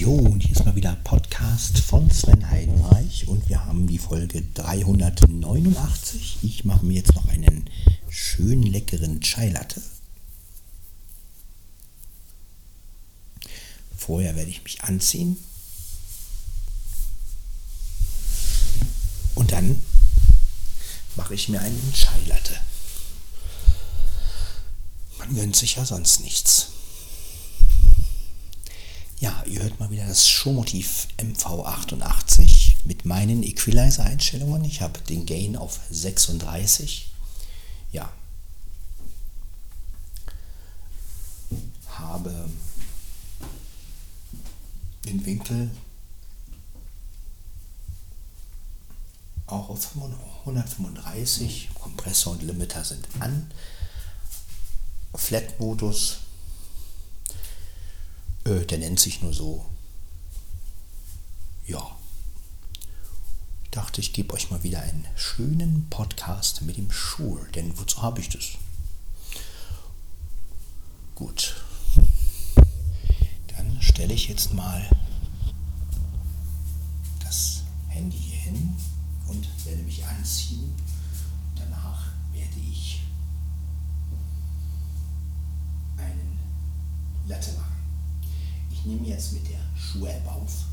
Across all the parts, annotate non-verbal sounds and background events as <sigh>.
Jo, und hier ist mal wieder Podcast von Sven Heidenreich und wir haben die Folge 389. Ich mache mir jetzt noch einen schönen leckeren Chai Latte. Vorher werde ich mich anziehen. Und dann mache ich mir einen Chai Latte. Man gönnt sich ja sonst nichts. Ja, ihr hört mal wieder das Showmotiv MV88 mit meinen Equalizer-Einstellungen. Ich habe den Gain auf 36. Ja. Habe den Winkel auch auf 135. Kompressor und Limiter sind an. Flat-Modus äh, der nennt sich nur so. Ja. Ich dachte, ich gebe euch mal wieder einen schönen Podcast mit dem Schul, denn wozu habe ich das? Gut. Dann stelle ich jetzt mal das Handy hier hin und werde mich anziehen. Danach werde ich einen Latte. Ich nehme jetzt mit der Schuhe auf.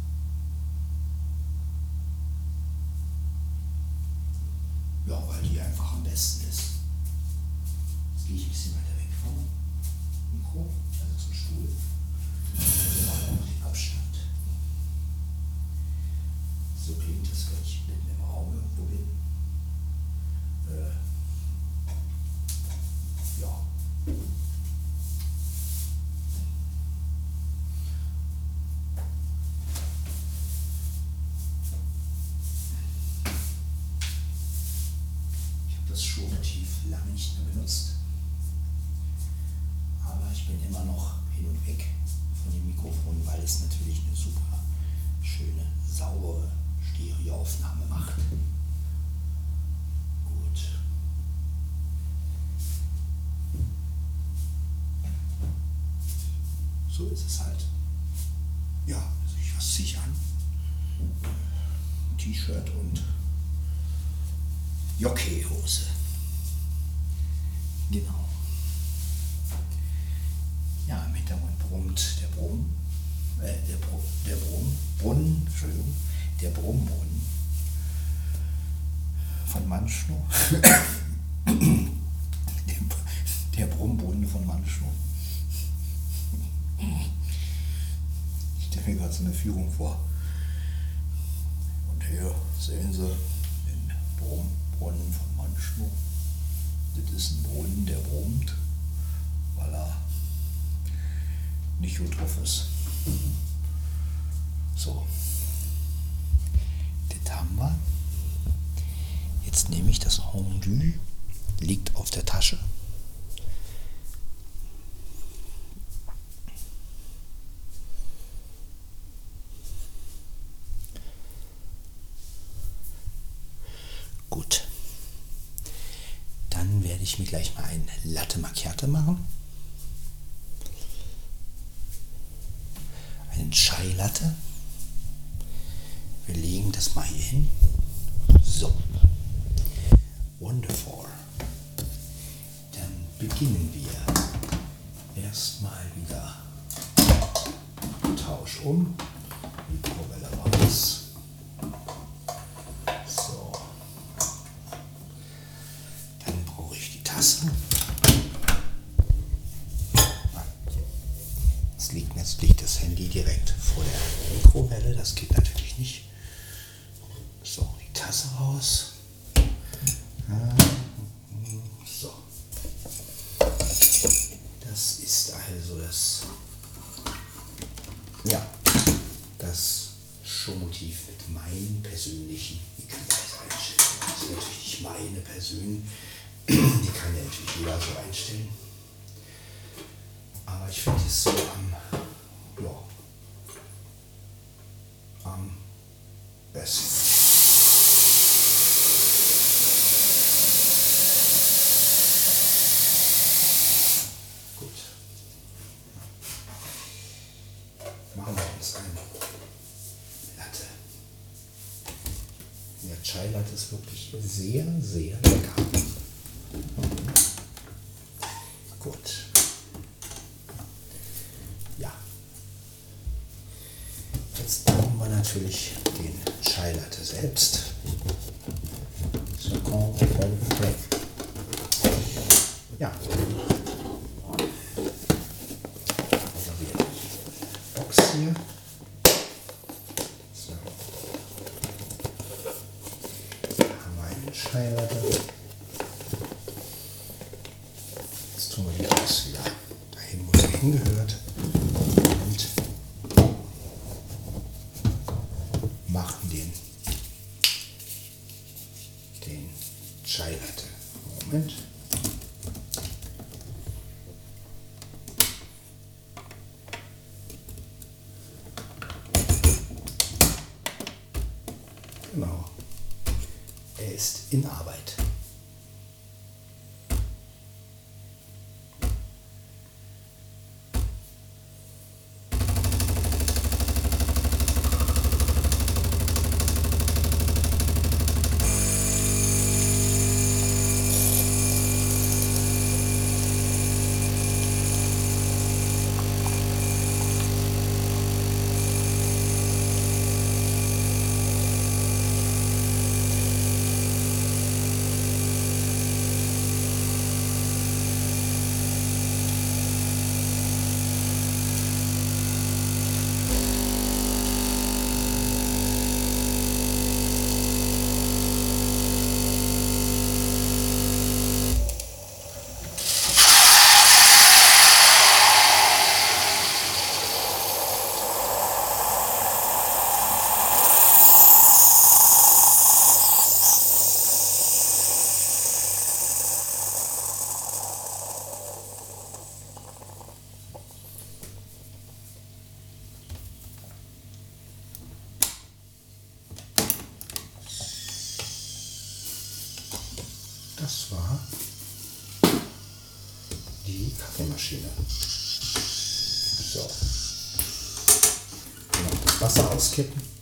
Ja, weil die einfach am besten ist. Jetzt gehe ich ein bisschen weiter Schuhmotiv lange nicht mehr benutzt. Aber ich bin immer noch hin und weg von dem Mikrofon, weil es natürlich eine super schöne, saubere Stereoaufnahme macht. Gut. So ist es halt. Ja, also ich was ziehe ich an? T-Shirt und Jockeyhose. Genau. Ja, im Hintergrund brummt der Brumm, äh, der, Br der Brumm, Brunnen, Entschuldigung, der Brummbrunnen von Manschnow. <coughs> der, Brummbrunnen von Manschnow. Ich stelle mir gerade so eine Führung vor. Und hier sehen Sie den Brumm. Brunnen von Manschmo. Das ist ein Brunnen, der brummt, weil er nicht gut drauf ist. <laughs> So. Das haben wir. Jetzt nehme ich das Rendu, liegt auf der Tasche. Gut mir gleich mal ein Latte Macchiato machen. Einen Chai Latte. Wir legen das mal hier hin. So. Wonderful. Dann beginnen wir erstmal wieder Tausch um. Raus. So. Das ist also das. Ja, das Showmotiv mit meinen persönlichen Equalizer-Einstellungen. Das ist natürlich meine persönlichen die kann ja natürlich jeder so einstellen. Aber ich finde es so am, wirklich sehr, sehr lecker. Mhm. Gut. Ja. Jetzt brauchen wir natürlich den Chai Latte selbst. Ja. second. Das war die Kaffeemaschine. So. Noch das Wasser auskippen.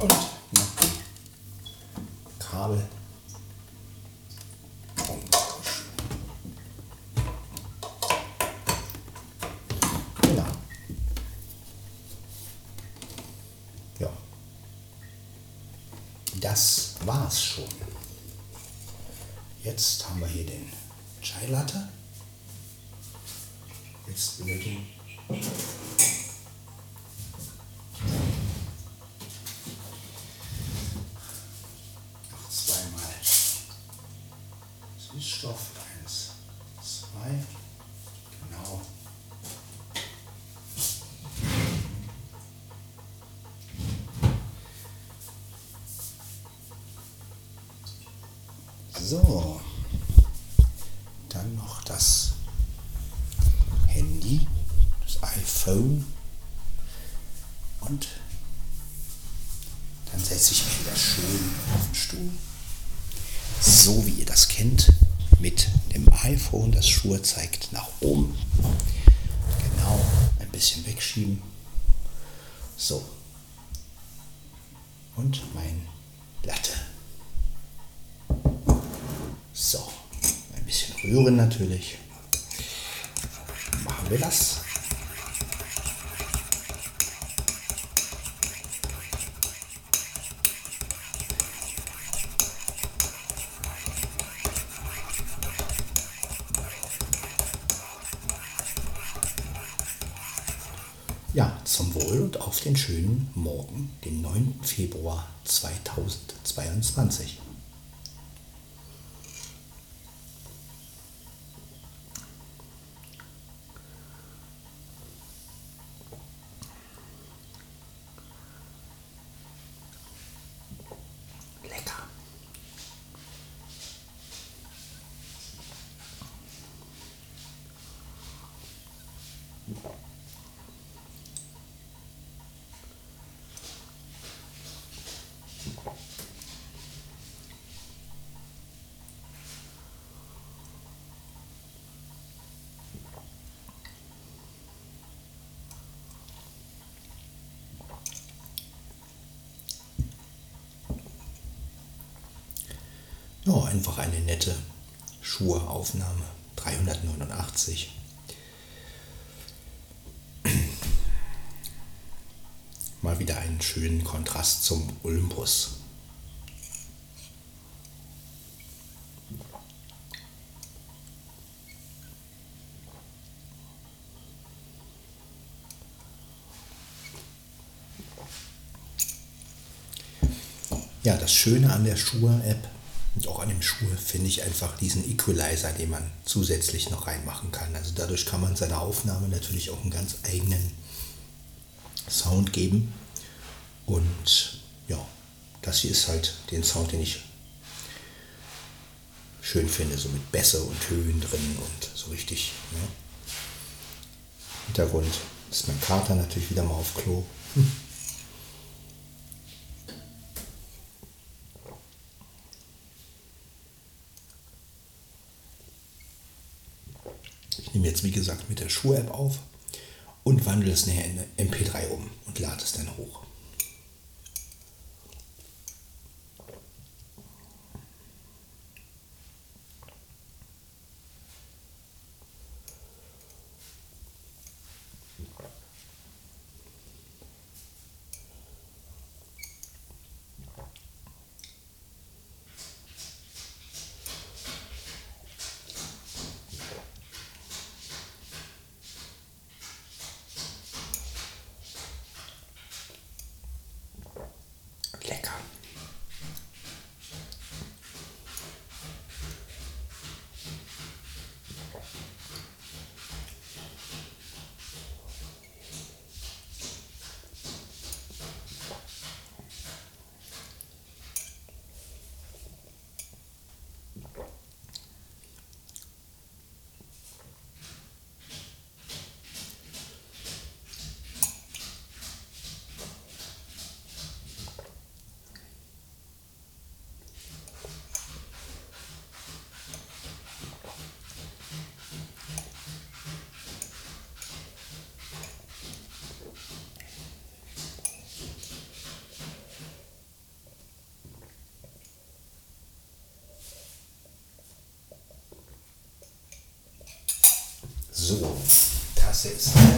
Und noch Kabel. austauschen. Genau. Ja. Das war's schon. Jetzt haben wir hier den Chai Latte. Jetzt benötigen So. Dann noch das Handy, das iPhone. Und dann setze ich mich wieder schön auf den Stuhl. So wie ihr das kennt, mit dem iPhone. Das Schuhe zeigt nach oben. Genau, ein bisschen wegschieben. So. Und mein Latte. So, ein bisschen rühren natürlich. Machen wir das. Ja, zum Wohl und auf den schönen Morgen, den 9. Februar 2022. Ja, einfach eine nette Schuhaufnahme. 389. <clears throat> Mal wieder einen schönen Kontrast zum Olympus. Ja, das Schöne an der Schuhe-App und auch an dem Schuhe finde ich einfach diesen Equalizer, den man zusätzlich noch reinmachen kann. Also dadurch kann man seiner Aufnahme natürlich auch einen ganz eigenen Sound geben. Und ja, das hier ist halt den Sound, den ich schön finde, so mit Bässe und Höhen drin und so richtig. Ne? Hintergrund ist mein Kater natürlich wieder mal auf Klo. Hm. nehme jetzt wie gesagt mit der Schuh-App auf und wandle es nachher in MP3 um und lade es dann hoch. So,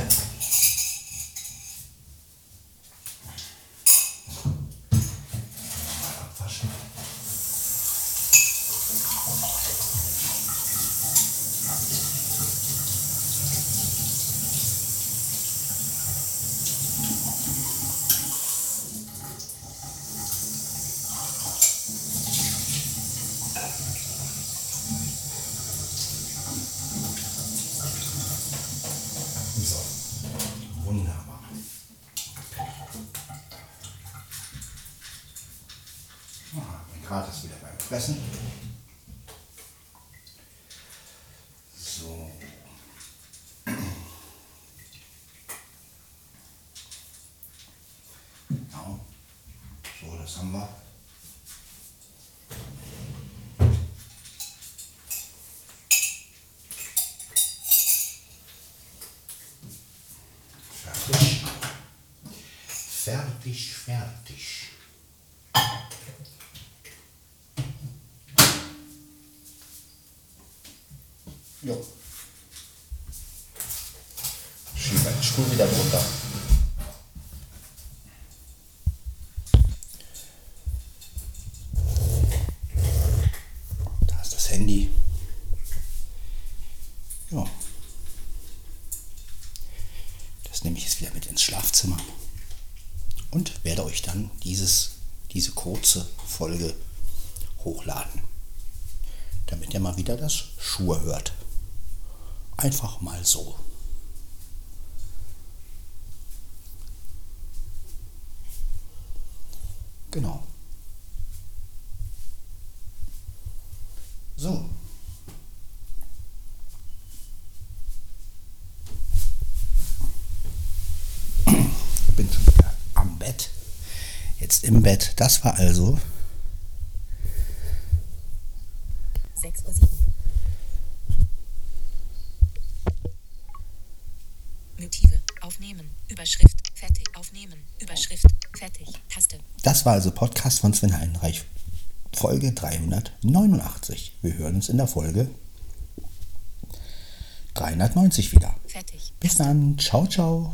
Tasse ist leer. fressen. So. Genau. So, das haben wir. Fertig. Fertig, fertig. Jo. Schiebe den Stuhl wieder runter. Da ist das Handy. Ja. Das nehme ich jetzt wieder mit ins Schlafzimmer und werde euch dann dieses, diese kurze Folge hochladen, damit ihr mal wieder das Schuhe hört. Einfach mal so. Genau. So. Bin schon wieder am Bett. Jetzt im Bett. Das war also war also Podcast von Sven Heinreich Folge 389. Wir hören uns in der Folge 390 wieder. Fertig. Bis dann. Ciao, ciao.